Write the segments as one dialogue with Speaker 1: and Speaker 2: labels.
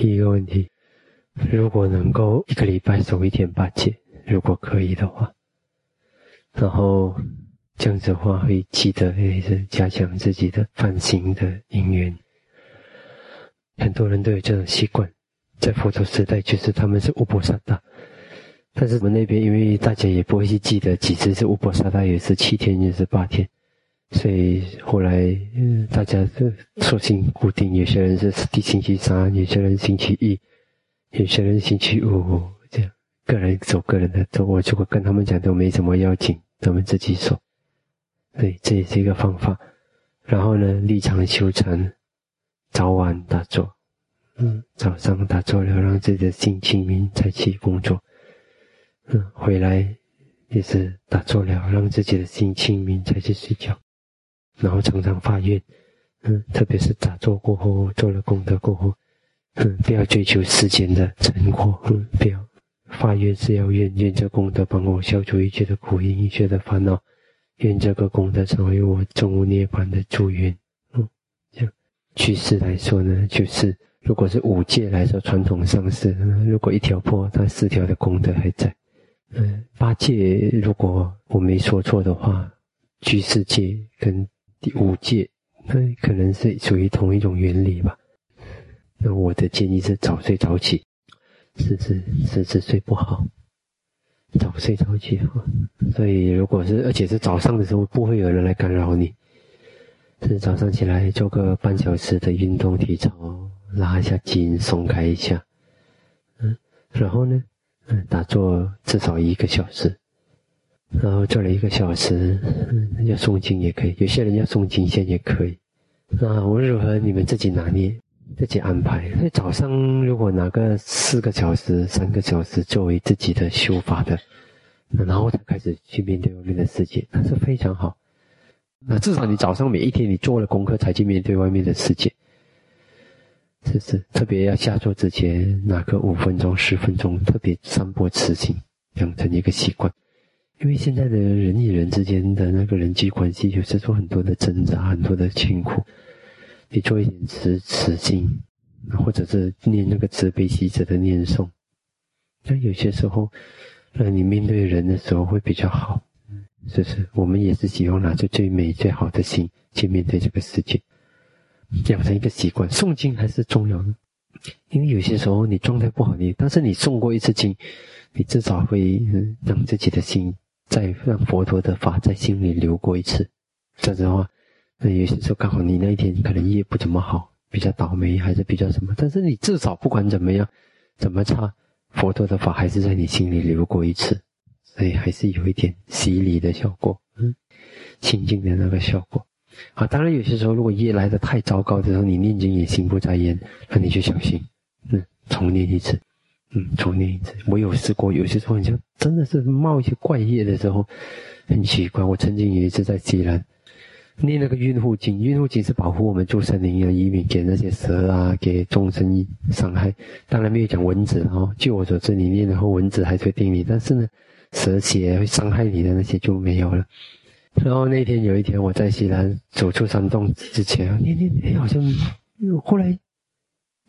Speaker 1: 第一个问题，如果能够一个礼拜守一天八戒，如果可以的话，然后这样子的话会记得也是加强自己的反省的因缘。很多人都有这种习惯，在佛陀时代就是他们是乌波萨达，但是我们那边因为大家也不会去记得几次是乌波萨达，也是七天也是八天。所以后来，嗯，大家是索性固定，有些人是第星期三，有些人星期一，有些人星期五，这样个人走个人的走。我如果跟他们讲都没什么要紧，他们自己走。对，这也是一个方法。然后呢，立场修禅，早晚打坐，嗯，早上打坐了，让自己的心清明才去工作，嗯，回来也是打坐了，让自己的心清明才去睡觉。然后常常发愿，嗯，特别是打坐过后，做了功德过后，嗯，不要追求世间的成果，嗯，不要发愿是要愿愿这功德帮我消除一切的苦因、一切的烦恼，愿这个功德成为我终无涅槃的祝愿，嗯，这样。趋势来说呢，就是如果是五戒来说，传统上是，如果一条破，它四条的功德还在，嗯，八戒如果我没说错的话，居士戒跟第五戒，那可能是属于同一种原理吧。那我的建议是早睡早起，甚至甚至睡不好，早睡早起。所以如果是而且是早上的时候，不会有人来干扰你。是早上起来做个半小时的运动体操，拉一下筋，松开一下。嗯，然后呢，嗯，打坐至少一个小时。然后做了一个小时，要诵经也可以，有些人要诵经先也可以。那无论如何，你们自己拿捏，自己安排。所以早上如果拿个四个小时、三个小时作为自己的修法的，然后才开始去面对外面的世界，那是非常好。那至少你早上每一天你做了功课，才去面对外面的世界。这是特别要下坐之前拿个五分钟、十分钟，特别散播慈心，养成一个习惯。因为现在的人与人之间的那个人际关系，有时候很多的挣扎，很多的辛苦。你做一点慈慈心，或者是念那个慈悲喜者的念诵，那有些时候，那你面对人的时候会比较好。是是，我们也是希望拿出最美最好的心去面对这个世界，养成一个习惯。诵经还是重要的，因为有些时候你状态不好，你但是你诵过一次经，你至少会让自己的心。再让佛陀的法在心里流过一次，这样子的话，那有些时候刚好你那一天可能业不怎么好，比较倒霉还是比较什么，但是你至少不管怎么样，怎么差，佛陀的法还是在你心里流过一次，所以还是有一点洗礼的效果，嗯，清净的那个效果。啊，当然有些时候如果业来的太糟糕的时候，你念经也心不在焉，那你就小心，嗯，重念一次。嗯，重念一次。我有试过，有些时候你就真的是冒一些怪业的时候，很奇怪。我曾经有一次在西南念那个孕妇经，孕妇经是保护我们住森林啊，以免给那些蛇啊、给众生伤害。当然没有讲蚊子哦。据我所知，你念然后蚊子还是会叮你，但是呢，蛇血会伤害你的那些就没有了。然后那天有一天我在西南走出山洞之前，念念哎，好像后来。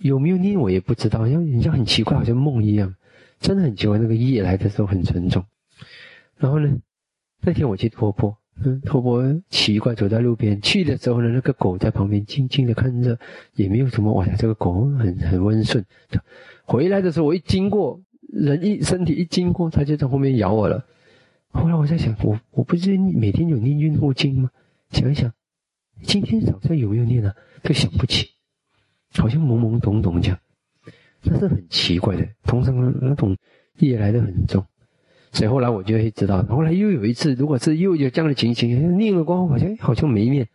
Speaker 1: 有没有念我也不知道，好像人家很奇怪，好像梦一样，真的很奇怪。那个夜来的时候很沉重，然后呢，那天我去托钵，嗯，托钵奇怪，走在路边，去的时候呢，那个狗在旁边静静的看着，也没有什么。哇呀，这个狗很很温顺。回来的时候，我一经过，人一身体一经过，它就在后面咬我了。后来我在想，我我不是每天有念孕妇经吗？想一想，今天早上有没有念呢？就想不起。好像懵懵懂懂这样，那是很奇怪的。通常那种业来的很重，所以后来我就会知道。后来又有一次，如果是又有这样的情形，念了光好像好像没念，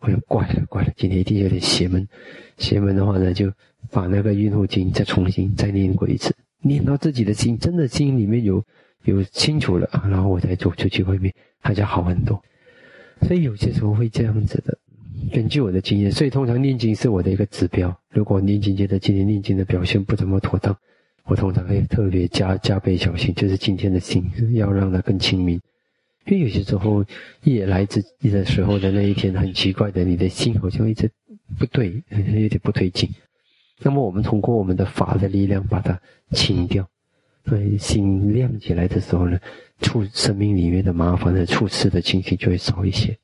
Speaker 1: 我就怪了怪了，今天一定有点邪门。邪门的话呢，就把那个孕妇经再重新再念过一次，念到自己的心真的心里面有有清楚了，然后我再走出去外面，它就好很多。所以有些时候会这样子的。根据我的经验，所以通常念经是我的一个指标。如果念经觉得今天念经的表现不怎么妥当，我通常会特别加加倍小心，就是今天的心要让它更清明。因为有些时候夜来之的时候的那一天很奇怪的，你的心好像一直不对，有点不对劲。那么我们通过我们的法的力量把它清掉，所以，心亮起来的时候呢，处生命里面的麻烦的处事的情形就会少一些。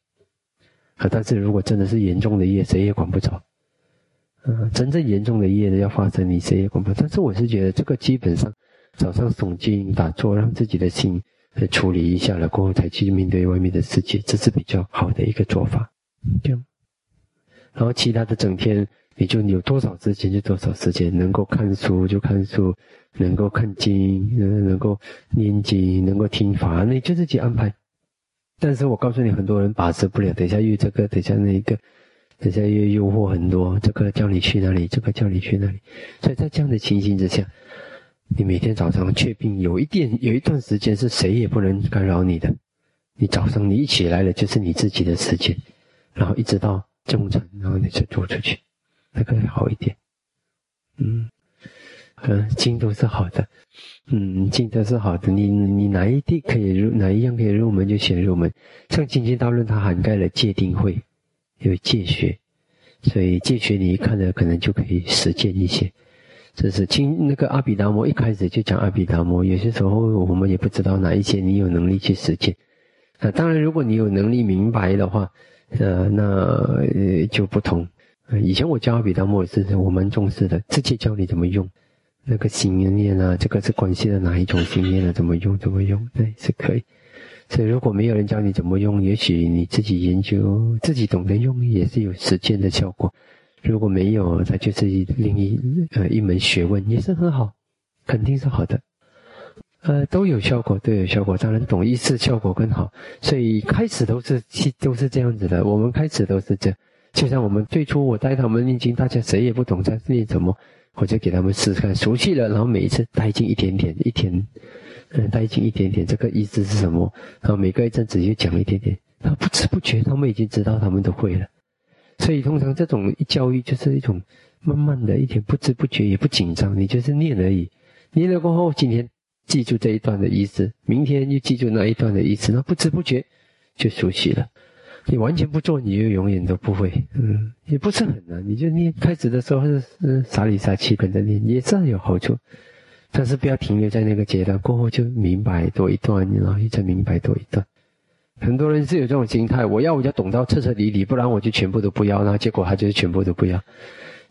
Speaker 1: 啊，但是如果真的是严重的业，谁也管不着。嗯，真正严重的业呢要发生，你谁也管不着。但是我是觉得这个基本上，早上诵经打坐，让自己的心来处理一下了，过后才去面对外面的世界，这是比较好的一个做法。这样，然后其他的整天。你就有多少时间就多少时间，能够看书就看书，能够看经，能能够念经，能够听法，你就自己安排。但是我告诉你，很多人把持不了。等一下又这个，等一下那一个，等下又诱惑很多。这个叫你去哪里，这个叫你去哪里。所以在这样的情形之下，你每天早上确定有一点有一段时间是谁也不能干扰你的。你早上你一起来了，就是你自己的时间，然后一直到中晨，然后你再做出去。那个好一点，嗯，嗯，经都是好的，嗯，经都是好的。你你哪一地可以入，哪一样可以入门就写入门。像《经经大论》，它涵盖了戒定慧，有戒学，所以戒学你一看呢，可能就可以实践一些。这是经那个阿毗达摩一开始就讲阿毗达摩，有些时候我们也不知道哪一些你有能力去实践。啊，当然如果你有能力明白的话，呃，那就不同。以前我教阿毗达摩是我蛮重视的，直接教你怎么用那个心念啊，这个是关系的哪一种心念啊？怎么用？怎么用？对，是可以。所以如果没有人教你怎么用，也许你自己研究，自己懂得用，也是有实践的效果。如果没有，它就是另一呃一门学问，也是很好，肯定是好的。呃，都有效果，都有效果。当然，懂一次效果更好。所以开始都是都是这样子的，我们开始都是这。就像我们最初我带他们念经，大家谁也不懂在念什么，我就给他们试试看，熟悉了，然后每一次带进一点点，一天，嗯，带进一点点，这个意思是什么？然后每隔一阵子就讲一点点，然后不知不觉他们已经知道，他们都会了。所以通常这种教育就是一种慢慢的一点不知不觉也不紧张，你就是念而已，念了过后，今天记住这一段的意思，明天又记住那一段的意思，那不知不觉就熟悉了。你完全不做，你就永远都不会。嗯，也不是很难。你就念开始的时候是嗯傻里傻气跟着念，也是有好处。但是不要停留在那个阶段，过后就明白多一段，然后再明白多一段。很多人是有这种心态，我要我就懂到彻彻底底，不然我就全部都不要。然后结果他就是全部都不要，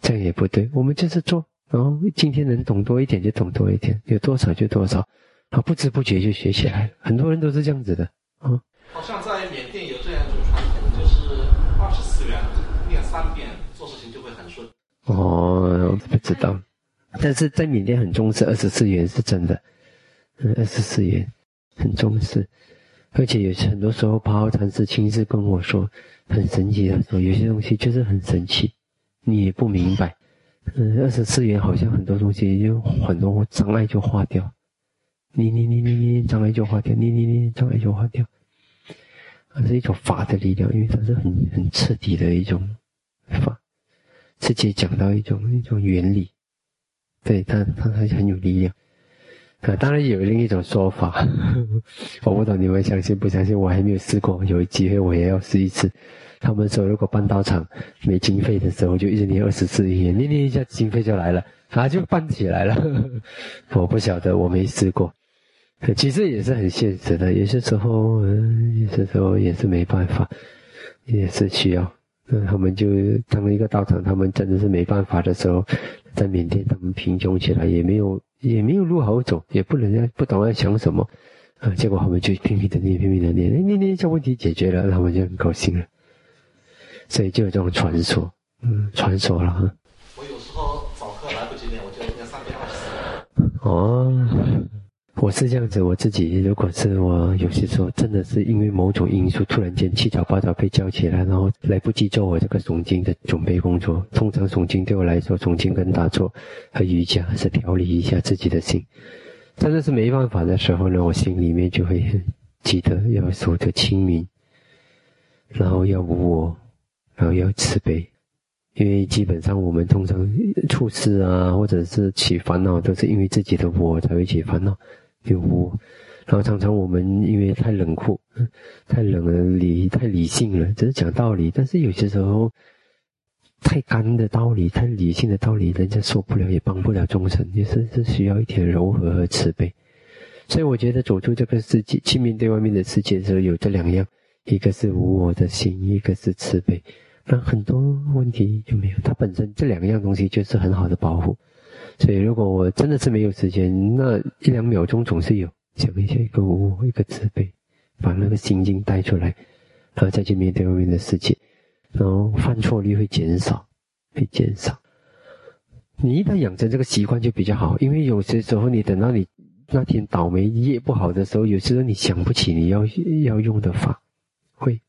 Speaker 1: 这样也不对。我们就是做，然后今天能懂多一点就懂多一点，有多少就多少，然后不知不觉就学起来了。很多人都是这样子的啊。
Speaker 2: 好像在缅甸有这样一种传统，就是二十四元念三遍，做事情就会很顺。哦，
Speaker 1: 不知道，但是在缅甸很重视二十四元是真的，嗯，二十四元很重视，而且有很多时候，八号禅师亲自跟我说，很神奇的说，有些东西就是很神奇，你也不明白。嗯，二十四元好像很多东西就很多障碍就化掉，你你你你你障碍就化掉，你你你障碍就化掉。它是一种法的力量，因为它是很很彻底的一种法，直接讲到一种一种原理，对它它它很有力量。啊，当然有另一种说法，我不懂你们相信不相信，我还没有试过，有机会我也要试一次。他们说如果办道场没经费的时候，就一直念二十四页，念念一下经费就来了，啊就办起来了。我不晓得，我没试过。其实也是很现实的，有些时候，嗯，有些时候也是没办法，也是需要。那他们就当一个道场，他们真的是没办法的时候，在缅甸他们贫穷起来，也没有也没有路好走，也不能不懂要想什么，啊，结果他们就拼命的念，拼命的念，念念这问题解决了，他们就很高兴了。所以就有这种传说，嗯，传说了哈。
Speaker 2: 我有时候早课来不及念，我就念三遍二十哦。
Speaker 1: 是这样子，我自己如果是我有些时候真的是因为某种因素，突然间七早八早被叫起来，然后来不及做我这个诵经的准备工作。通常诵经对我来说，诵经跟打坐和瑜伽是调理一下自己的心。真的是没办法的时候呢，我心里面就会记得要守着清明，然后要无我，然后要慈悲。因为基本上我们通常处事啊，或者是起烦恼，都是因为自己的我才会起烦恼。有无，然后常常我们因为太冷酷，太冷了理太理性了，只是讲道理。但是有些时候，太干的道理、太理性的道理，人家受不了，也帮不了众生，也是是需要一点柔和和慈悲。所以我觉得走出这个世界，去面对外面的世界的时候，有这两样：一个是无我的心，一个是慈悲。那很多问题就没有。它本身这两样东西就是很好的保护。所以如果我真的是没有时间，那一两秒钟总是有想一下一个无我，一个慈悲，把那个心经带出来，然后再去面对外面的世界。然后犯错率会减少，会减少。你一旦养成这个习惯就比较好，因为有些时候你等到你那天倒霉业不好的时候，有时候你想不起你要要用的法，会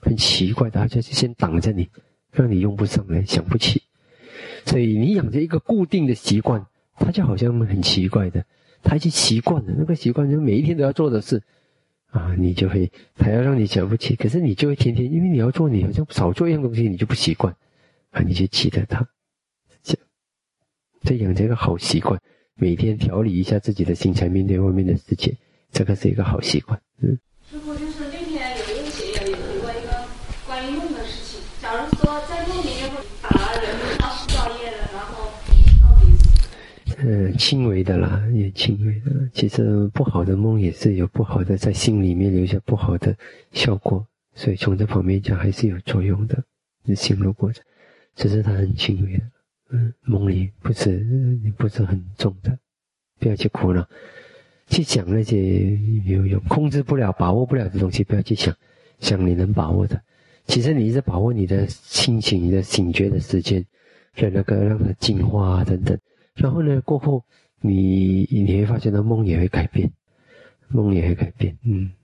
Speaker 1: 很奇怪的，而且就先挡着你，让你用不上来，想不起。所以你养成一个固定的习惯，它就好像很奇怪的，它已经习惯了那个习惯，就每一天都要做的事。啊，你就会，他要让你想不起，可是你就会天天，因为你要做，你好像少做一样东西，你就不习惯，啊，你就期待他，这，这养成一个好习惯，每天调理一下自己的心，才面对外面的世界，这个是一个好习惯，
Speaker 3: 嗯。师傅，就是那天有一位学友有提过一个关于梦的事情，假如说在梦里面会打人造是造业的，然后到底，
Speaker 1: 嗯，轻微的啦，也轻微的。其实不好的梦也是有不好的，在心里面留下不好的效果，所以从这方面讲还是有作用的。你心路过程，只是它很轻微的，嗯，梦里不是不是很重的，不要去苦恼，去想那些没有有控制不了、把握不了的东西，不要去想，想你能把握的。其实你一直把握你的心情、你的醒觉的时间，让那个让它进化啊等等，然后呢过后。你你会发现，那梦也会改变，梦也会改变，嗯。